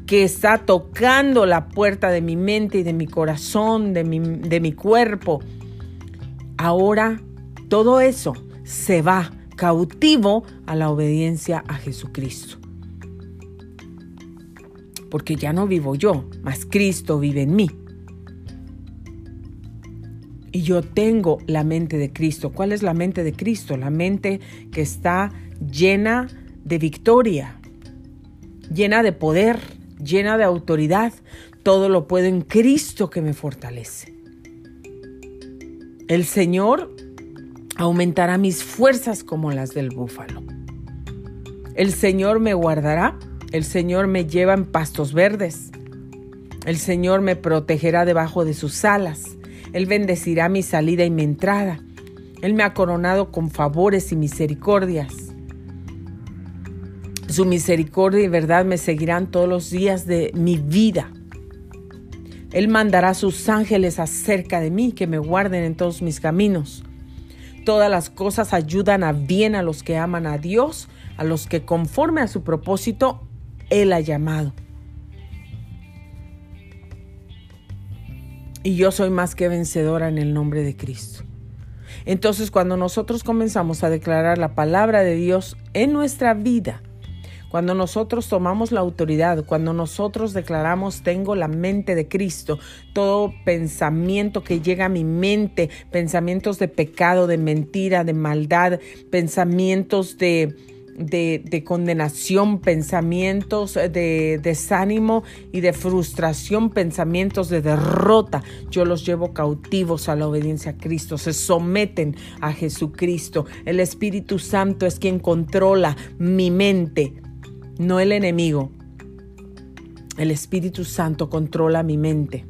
que está tocando la puerta de mi mente y de mi corazón, de mi, cuerpo, ahora todo eso se va cautivo a la obediencia a Jesucristo. Porque ya no vivo yo, mas Cristo vive en mí. Y yo tengo la mente de Cristo. ¿Cuál es la mente de Cristo? La mente que está llena de victoria, llena de poder, llena de autoridad. Todo lo puedo en Cristo que me fortalece. El Señor aumentará mis fuerzas como las del búfalo. El Señor me guardará, el Señor me lleva en pastos verdes, el Señor me protegerá debajo de sus alas, Él bendecirá mi salida y mi entrada, Él me ha coronado con favores y misericordias. Su misericordia y verdad me seguirán todos los días de mi vida. Él mandará sus ángeles acerca de mí que me guarden en todos mis caminos. Todas las cosas ayudan a bien a los que aman a Dios, a los que conforme a su propósito Él ha llamado. Y yo soy más que vencedora en el nombre de Cristo. Entonces cuando nosotros comenzamos a declarar la palabra de Dios en nuestra vida, cuando nosotros tomamos la autoridad, cuando nosotros declaramos tengo la mente de Cristo, todo pensamiento que llega a mi mente, pensamientos de pecado, de mentira, de maldad, pensamientos de, de, condenación, pensamientos de desánimo y de frustración, pensamientos de derrota. Yo los llevo cautivos a la obediencia a Cristo, se someten a Jesucristo. El Espíritu Santo es quien controla mi mente no el enemigo. El Espíritu Santo controla mi mente.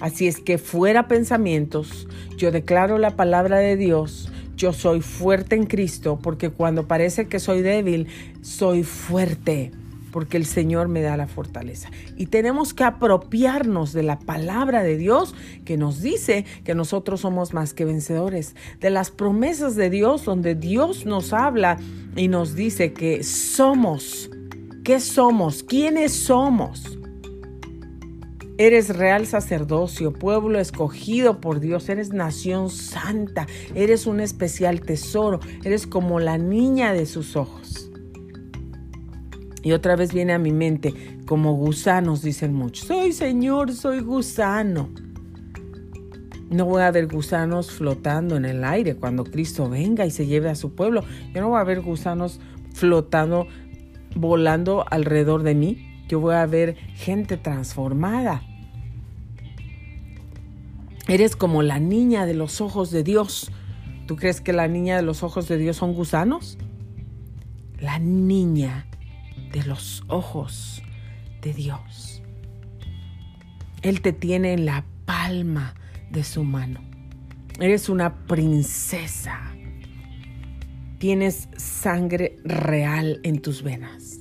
Así es que fuera pensamientos, yo declaro la palabra de Dios, yo soy fuerte en Cristo, porque cuando parece que soy débil, soy fuerte, porque el Señor me da la fortaleza. Y tenemos que apropiarnos de la palabra de Dios que nos dice que nosotros somos más que vencedores, de las promesas de Dios donde Dios nos habla y nos dice que somos ¿Qué somos? ¿Quiénes somos? Eres real sacerdocio, pueblo escogido por Dios, eres nación santa, eres un especial tesoro, eres como la niña de sus ojos. Y otra vez viene a mi mente, como gusanos, dicen muchos, soy Señor, soy gusano. No voy a ver gusanos flotando en el aire cuando Cristo venga y se lleve a su pueblo. Yo no voy a ver gusanos flotando volando alrededor de mí, yo voy a ver gente transformada. Eres como la niña de los ojos de Dios. ¿Tú crees que la niña de los ojos de Dios son gusanos? La niña de los ojos de Dios. Él te tiene en la palma de su mano. Eres una princesa. tienes sangre real en tus venas.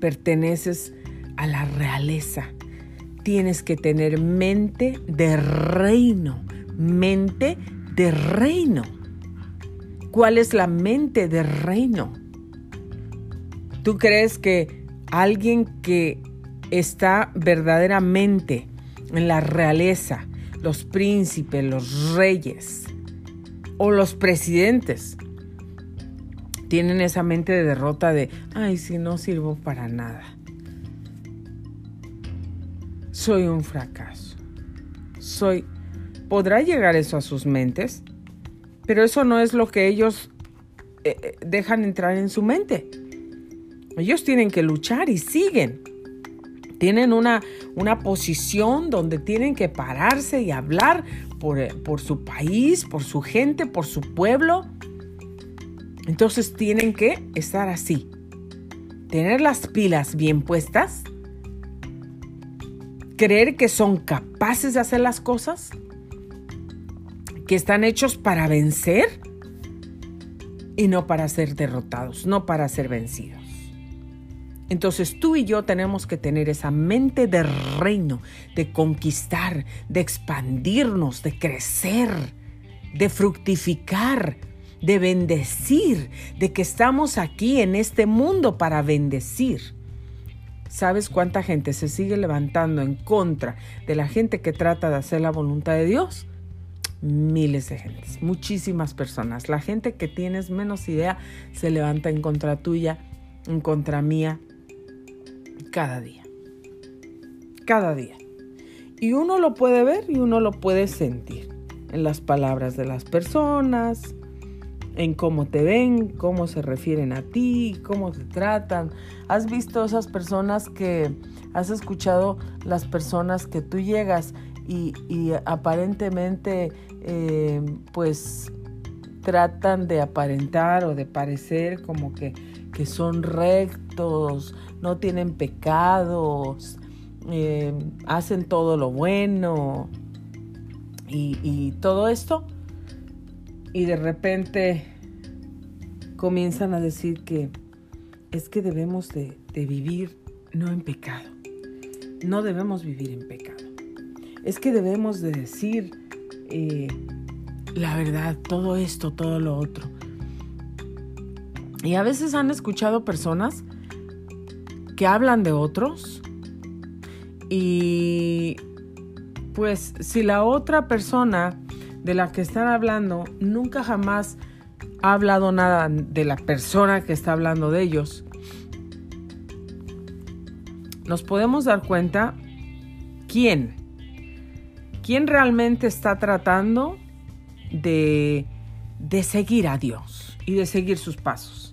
Perteneces a la realeza. Tienes que tener mente de reino, mente de reino. ¿Cuál es la mente de reino? ¿Tú crees que alguien que está verdaderamente en la realeza, los príncipes, los reyes o los presidentes, tienen esa mente de derrota de, ay, si no sirvo para nada. Soy un fracaso. Soy... ¿Podrá llegar eso a sus mentes? Pero eso no es lo que ellos eh, eh, dejan entrar en su mente. Ellos tienen que luchar y siguen. Tienen una, una posición donde tienen que pararse y hablar por, eh, por su país, por su gente, por su pueblo. Entonces tienen que estar así. Tener las pilas bien puestas. Creer que son capaces de hacer las cosas. Que están hechos para vencer y no para ser derrotados, no para ser vencidos. Entonces tú y yo tenemos que tener esa mente de reino, de conquistar, de expandirnos, de crecer, de fructificar, de bendecir, de que estamos aquí en este mundo para bendecir. ¿Sabes cuánta gente se sigue levantando en contra de la gente que trata de hacer la voluntad de Dios? Miles de gentes, muchísimas personas. La gente que tienes menos idea se levanta en contra tuya, en contra mía, cada día. Cada día. Y uno lo puede ver y uno lo puede sentir en las palabras de las personas, en cómo te ven, cómo se refieren a ti, cómo te tratan. ¿Has visto esas personas que has escuchado las personas que tú llegas y, aparentemente eh, pues tratan de aparentar o de parecer como que, que son rectos, no tienen pecados, eh, hacen todo lo bueno y, todo esto. Y de repente comienzan a decir que es que debemos de, vivir no en pecado. No debemos vivir en pecado. Es que debemos de decir eh, la verdad, todo esto, todo lo otro. Y a veces han escuchado personas que hablan de otros y pues si la otra persona de la que están hablando nunca jamás ha hablado nada de la persona que está hablando de ellos, nos podemos dar cuenta quién, quién realmente está tratando de, de seguir a Dios y de seguir sus pasos.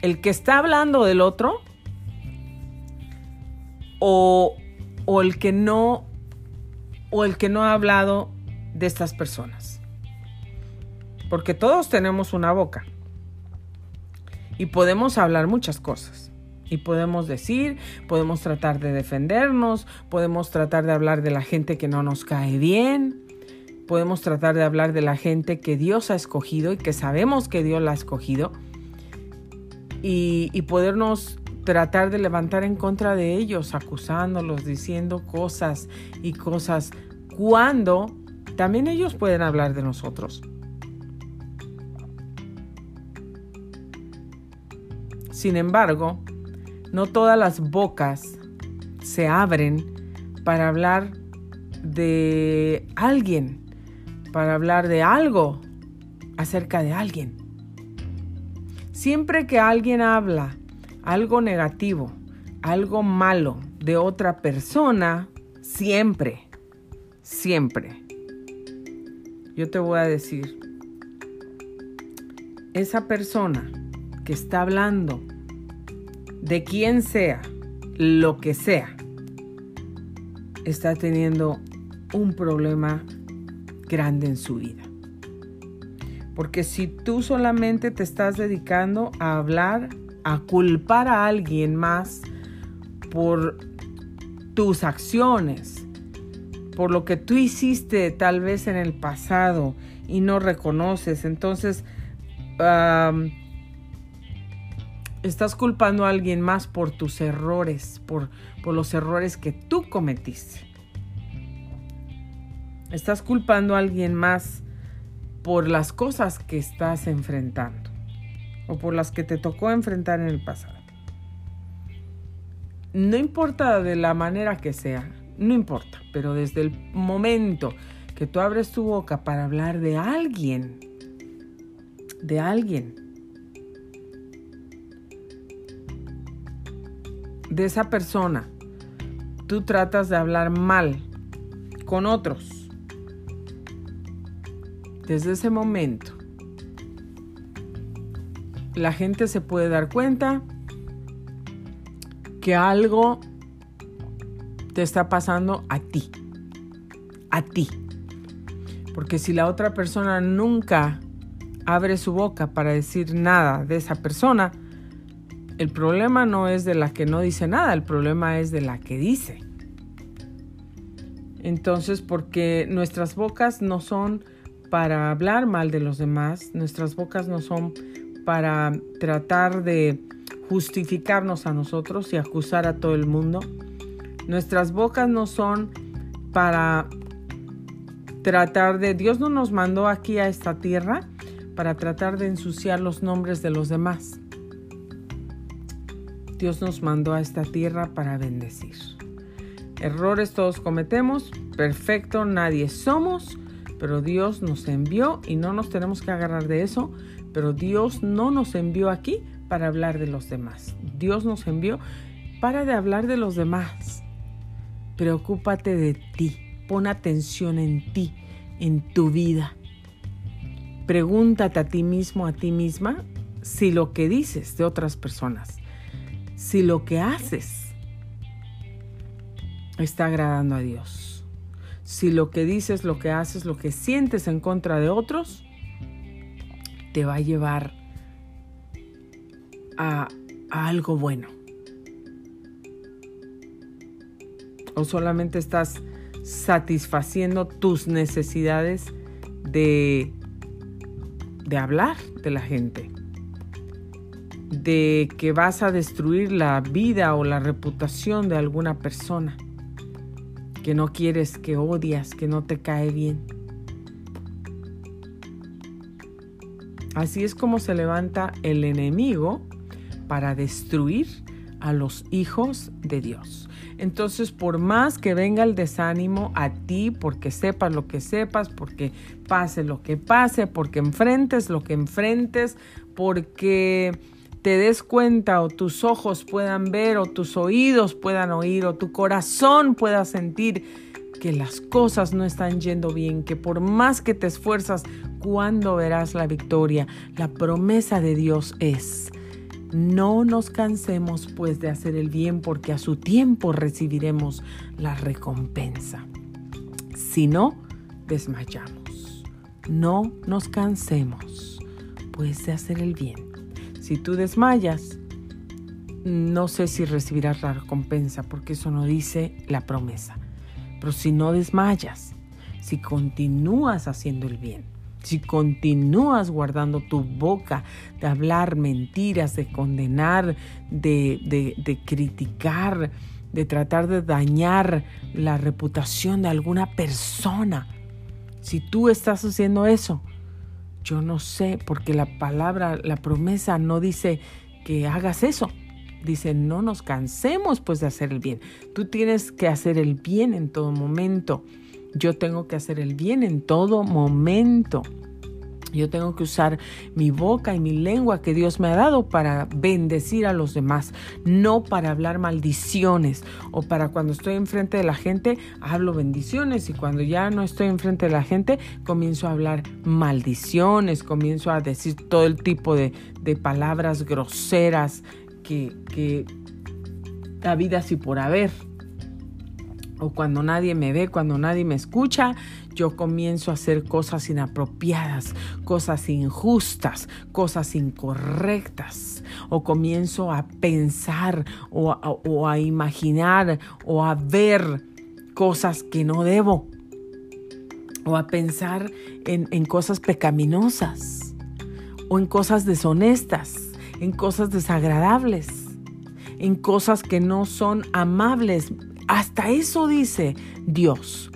El que está hablando del otro o, el que no o el que no ha hablado de estas personas. Porque todos tenemos una boca y podemos hablar muchas cosas. Y podemos decir, podemos tratar de defendernos, podemos tratar de hablar de la gente que no nos cae bien, podemos tratar de hablar de la gente que Dios ha escogido y que sabemos que Dios la ha escogido y, y podernos tratar de levantar en contra de ellos, acusándolos, diciendo cosas y cosas, cuando también ellos pueden hablar de nosotros. Sin embargo, no todas las bocas se abren para hablar de alguien, para hablar de algo acerca de alguien. Siempre que alguien habla algo negativo, algo malo de otra persona, siempre, siempre, yo te voy a decir, esa persona que está hablando de quien sea, lo que sea, está teniendo un problema grande en su vida. Porque si tú solamente te estás dedicando a hablar a culpar a alguien más por tus acciones, por lo que tú hiciste tal vez en el pasado y no reconoces. Entonces, estás culpando a alguien más por tus errores, por, por los errores que tú cometiste. Estás culpando a alguien más por las cosas que estás enfrentando o por las que te tocó enfrentar en el pasado. No importa de la manera que sea, no importa, pero desde el momento que tú abres tu boca para hablar de alguien, de alguien, de esa persona, tú tratas de hablar mal con otros. Desde ese momento, la gente se puede dar cuenta que algo te está pasando a ti. A ti. Porque si la otra persona nunca abre su boca para decir nada de esa persona, el problema no es de la que no dice nada, el problema es de la que dice. Entonces, porque nuestras bocas no son para hablar mal de los demás, nuestras bocas no son para tratar de justificarnos a nosotros y acusar a todo el mundo. Nuestras bocas no son para tratar de... Dios no nos mandó aquí a esta tierra para tratar de ensuciar los nombres de los demás. Dios nos mandó a esta tierra para bendecir. Errores todos cometemos, perfecto nadie somos, pero Dios nos envió y no nos tenemos que agarrar de eso, pero Dios no nos envió aquí para hablar de los demás. Dios nos envió para de hablar de los demás. Preocúpate de ti, pon atención en ti, en tu vida. Pregúntate a ti mismo, a ti misma, si lo que dices de otras personas, si lo que haces está agradando a Dios. Si lo que dices, lo que haces, lo que sientes en contra de otros, te va a llevar a, algo bueno. O solamente estás satisfaciendo tus necesidades de, de hablar de la gente. De que vas a destruir la vida o la reputación de alguna persona que no quieres, que odias, que no te cae bien. Así es como se levanta el enemigo para destruir a los hijos de Dios. Entonces, por más que venga el desánimo a ti, porque sepas lo que sepas, porque pase lo que pase, porque enfrentes lo que enfrentes, porque te des cuenta o tus ojos puedan ver o tus oídos puedan oír o tu corazón pueda sentir que las cosas no están yendo bien, que por más que te esfuerzas, cuando verás la victoria? La promesa de Dios es no nos cansemos pues de hacer el bien porque a su tiempo recibiremos la recompensa. Si no, desmayamos. No nos cansemos pues de hacer el bien. Si tú desmayas, no sé si recibirás la recompensa porque eso no dice la promesa. Pero si no desmayas, si continúas haciendo el bien, si continúas guardando tu boca de hablar mentiras, de condenar, de, de, criticar, de tratar de dañar la reputación de alguna persona, si tú estás haciendo eso, yo no sé, porque la palabra, la promesa no dice que hagas eso. Dice, no nos cansemos pues de hacer el bien. Tú tienes que hacer el bien en todo momento. Yo tengo que hacer el bien en todo momento. Yo tengo que usar mi boca y mi lengua que Dios me ha dado para bendecir a los demás, no para hablar maldiciones o para cuando estoy enfrente de la gente hablo bendiciones y cuando ya no estoy enfrente de la gente comienzo a hablar maldiciones, comienzo a decir todo el tipo de, de palabras groseras que, que la vida así por haber. O cuando nadie me ve, cuando nadie me escucha, yo comienzo a hacer cosas inapropiadas, cosas injustas, cosas incorrectas, o comienzo a pensar o a, imaginar o a ver cosas que no debo o a pensar en, cosas pecaminosas o en cosas deshonestas, en cosas desagradables, en cosas que no son amables. Hasta eso dice Dios.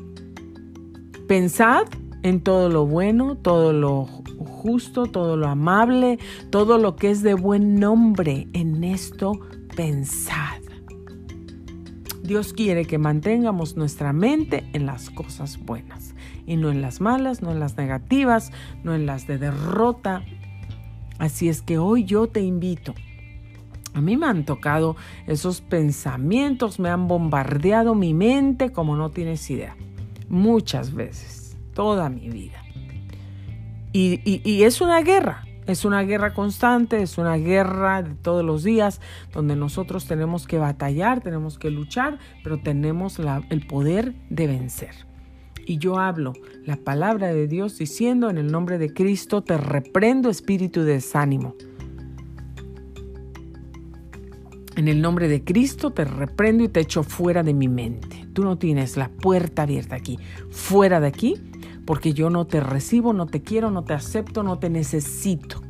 Pensad en todo lo bueno, todo lo justo, todo lo amable, todo lo que es de buen nombre. En esto pensad. Dios quiere que mantengamos nuestra mente en las cosas buenas y no en las malas, no en las negativas, no en las de derrota. Así es que hoy yo te invito. A mí me han tocado esos pensamientos, me han bombardeado mi mente como no tienes idea. Muchas veces, toda mi vida. Y, y es una guerra, es una guerra constante, es una guerra de todos los días donde nosotros tenemos que batallar, tenemos que luchar, pero tenemos el poder de vencer. Y yo hablo la palabra de Dios diciendo en el nombre de Cristo, te reprendo espíritu de desánimo. En el nombre de Cristo te reprendo y te echo fuera de mi mente. Tú no tienes la puerta abierta aquí. Fuera de aquí porque yo no te recibo, no te quiero, no te acepto, no te necesito.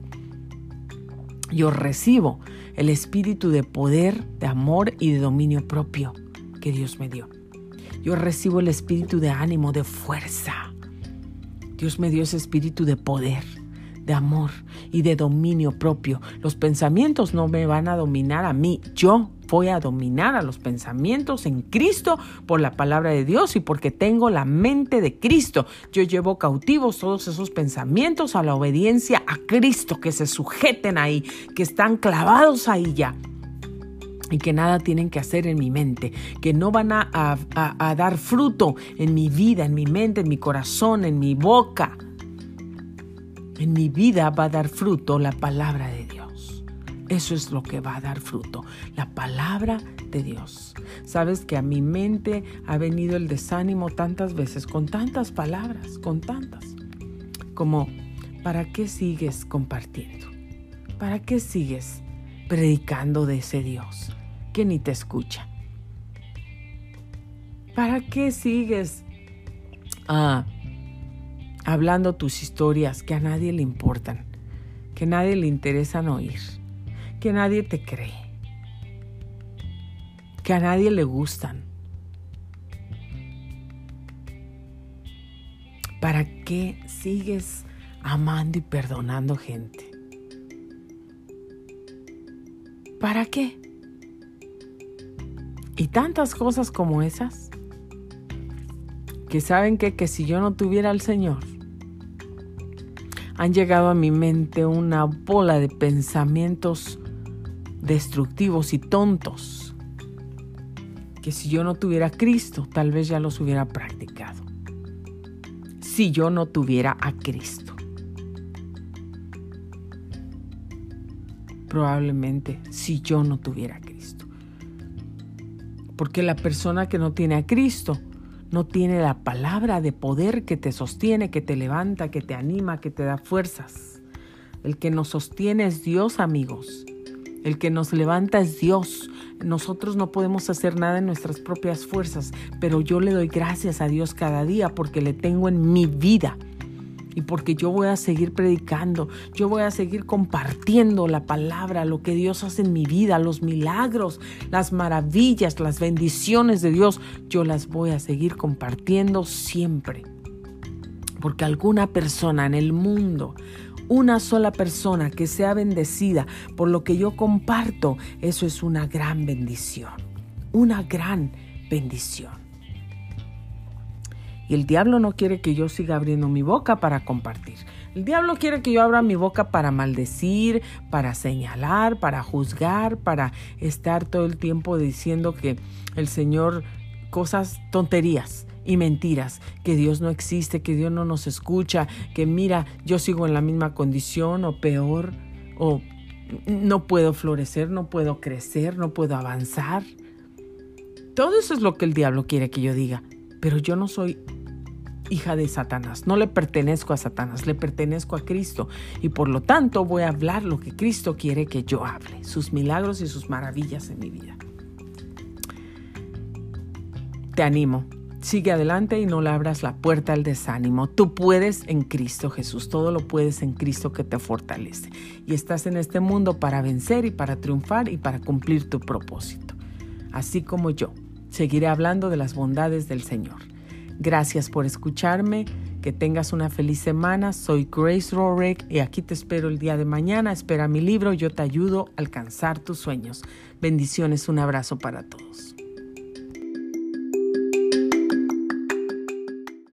Yo recibo el espíritu de poder, de amor y de dominio propio que Dios me dio. Yo recibo el espíritu de ánimo, de fuerza. Dios me dio ese espíritu de poder, de amor y de dominio propio. Los pensamientos no me van a dominar a mí, yo voy a dominar a los pensamientos en Cristo por la palabra de Dios y porque tengo la mente de Cristo. Yo llevo cautivos todos esos pensamientos a la obediencia a Cristo, que se sujeten ahí, que están clavados ahí ya y que nada tienen que hacer en mi mente, que no van a, a, dar fruto en mi vida, en mi mente, en mi corazón, en mi boca. En mi vida va a dar fruto la palabra de Dios. Eso es lo que va a dar fruto, la palabra de Dios. Sabes que a mi mente ha venido el desánimo tantas veces, con tantas palabras, con tantas, como, ¿para qué sigues compartiendo? ¿Para qué sigues predicando de ese Dios que ni te escucha? ¿Para qué sigues ah, hablando tus historias que a nadie le importan, que a nadie le interesan oír? que nadie te cree, que a nadie le gustan. ¿Para qué sigues amando y perdonando gente? ¿Para qué? Y tantas cosas como esas, que saben que, que si yo no tuviera al Señor, han llegado a mi mente una bola de pensamientos destructivos y tontos que si yo no tuviera Cristo, tal vez ya los hubiera practicado. Si yo no tuviera a Cristo. Probablemente si yo no tuviera a Cristo. Porque la persona que no tiene a Cristo no tiene la palabra de poder que te sostiene, que te levanta, que te anima, que te da fuerzas. El que nos sostiene es Dios, amigos. El que nos levanta es Dios. Nosotros no podemos hacer nada en nuestras propias fuerzas, pero yo le doy gracias a Dios cada día porque le tengo en mi vida y porque yo voy a seguir predicando, yo voy a seguir compartiendo la palabra, lo que Dios hace en mi vida, los milagros, las maravillas, las bendiciones de Dios, yo las voy a seguir compartiendo siempre. Porque alguna persona en el mundo una sola persona que sea bendecida por lo que yo comparto, eso es una gran bendición, una gran bendición. Y el diablo no quiere que yo siga abriendo mi boca para compartir. El diablo quiere que yo abra mi boca para maldecir, para señalar, para juzgar, para estar todo el tiempo diciendo que el Señor cosas tonterías y mentiras, que Dios no existe, que Dios no nos escucha, que mira, yo sigo en la misma condición o peor, o no puedo florecer, no puedo crecer, no puedo avanzar. Todo eso es lo que el diablo quiere que yo diga, pero yo no soy hija de Satanás, no le pertenezco a Satanás, le pertenezco a Cristo y por lo tanto voy a hablar lo que Cristo quiere que yo hable, sus milagros y sus maravillas en mi vida. Te animo Sigue adelante y no le abras la puerta al desánimo. Tú puedes en Cristo Jesús. Todo lo puedes en Cristo que te fortalece. Y estás en este mundo para vencer y para triunfar y para cumplir tu propósito. Así como yo, seguiré hablando de las bondades del Señor. Gracias por escucharme. Que tengas una feliz semana. Soy Grace Rorick y aquí te espero el día de mañana. Espera mi libro. Yo te ayudo a alcanzar tus sueños. Bendiciones. Un abrazo para todos.